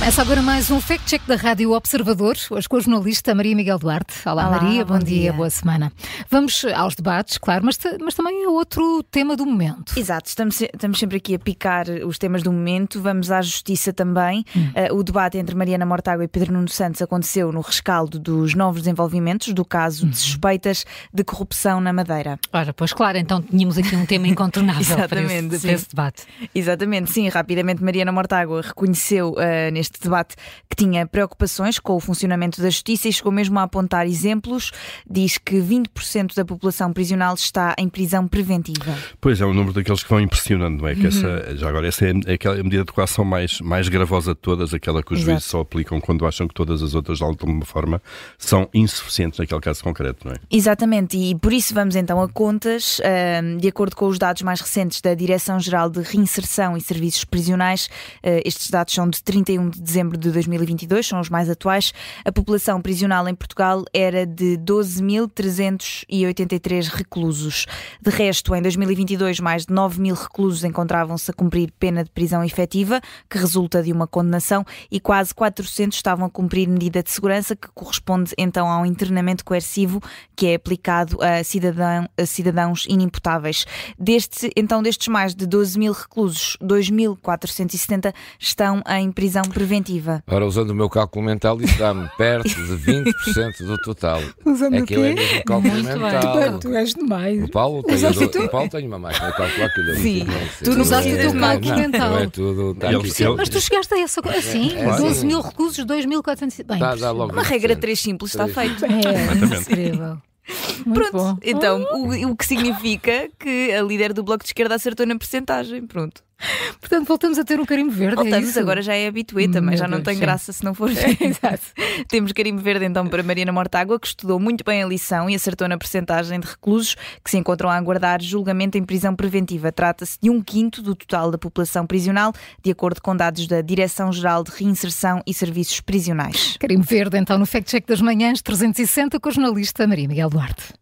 Começa agora mais um Fact Check da Rádio Observador, hoje com a jornalista Maria Miguel Duarte. Olá, Olá Maria, bom, bom dia, dia, boa semana. Vamos aos debates, claro, mas, mas também a outro tema do momento. Exato, estamos, estamos sempre aqui a picar os temas do momento, vamos à justiça também. Hum. Uh, o debate entre Mariana Mortágua e Pedro Nuno Santos aconteceu no rescaldo dos novos desenvolvimentos do caso hum. de suspeitas de corrupção na Madeira. Ora, pois claro, então tínhamos aqui um tema incontornável para, esse, para esse debate. Exatamente, sim, rapidamente Mariana Mortágua reconheceu uh, neste debate que tinha preocupações com o funcionamento da justiça e chegou mesmo a apontar exemplos. Diz que 20% da população prisional está em prisão preventiva. Pois é, o número daqueles que vão impressionando, não é? Que essa, uhum. já agora, essa é, aquela medida de coação mais, mais gravosa de todas, aquela que os Exato. juízes só aplicam quando acham que todas as outras, de alguma forma, são insuficientes naquele caso concreto, não é? Exatamente, e por isso vamos então a contas. De acordo com os dados mais recentes da Direção-Geral de Reinserção e Serviços Prisionais, eh, estes dados são de 31 de dezembro de 2022, são os mais atuais, a população prisional em Portugal era de 12.383 reclusos. De resto, em 2022, mais de 9 mil reclusos encontravam-se a cumprir pena de prisão efetiva, que resulta de uma condenação, e quase 400 estavam a cumprir medida de segurança, que corresponde então ao internamento coercivo que é aplicado a, cidadão, a cidadãos inimputáveis. Deste, então, destes mais de 12 mil reclusos, 2.470 estão em prisão preventiva. Ora, usando o meu cálculo mental, isso dá-me perto de 20% do total. Usando é que eu é mesmo cálculo Muito mental. Bem. Tu, és demais. O Paulo tem, do, o Paulo tem uma máquina de calcular aquilo. Sim, tu não usaste o teu cálculo mental. Não é tudo. Tá Sim, mas tu chegaste a essa coisa. Assim, é, 12 assim. mil reclusos, 2.400. Bem, dá, dá logo uma regra 3 simples está feito. É, incrível. Muito Pronto, bom. então o, o que significa que a líder do Bloco de Esquerda acertou na percentagem. Pronto. Portanto, voltamos a ter um carimbo verde. É voltamos, é agora já é habitueta, mas já não tem sim. graça se não for. Exato. Temos carimbo verde então para Mariana Mortágua, que estudou muito bem a lição e acertou na percentagem de reclusos que se encontram a aguardar julgamento em prisão preventiva. Trata-se de um quinto do total da população prisional, de acordo com dados da Direção-Geral de Reinserção e Serviços Prisionais. Carimbo verde então no Fact Check das Manhãs 360 com a jornalista Maria Miguel Duarte.